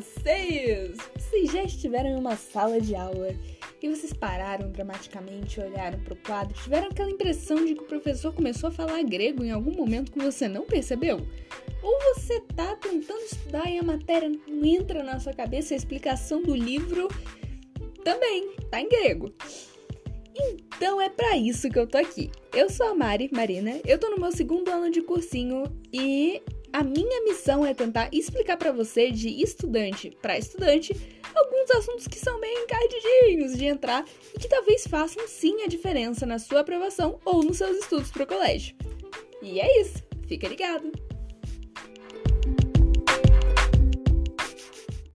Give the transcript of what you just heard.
vocês! Vocês já estiveram em uma sala de aula e vocês pararam dramaticamente, olharam para o quadro, tiveram aquela impressão de que o professor começou a falar grego em algum momento que você não percebeu? Ou você tá tentando estudar e a matéria não entra na sua cabeça, a explicação do livro também tá em grego. Então é para isso que eu tô aqui. Eu sou a Mari Marina, eu tô no meu segundo ano de cursinho e a minha missão é tentar explicar para você, de estudante para estudante, alguns assuntos que são bem encardidinhos de entrar e que talvez façam sim a diferença na sua aprovação ou nos seus estudos pro colégio. E é isso, fica ligado!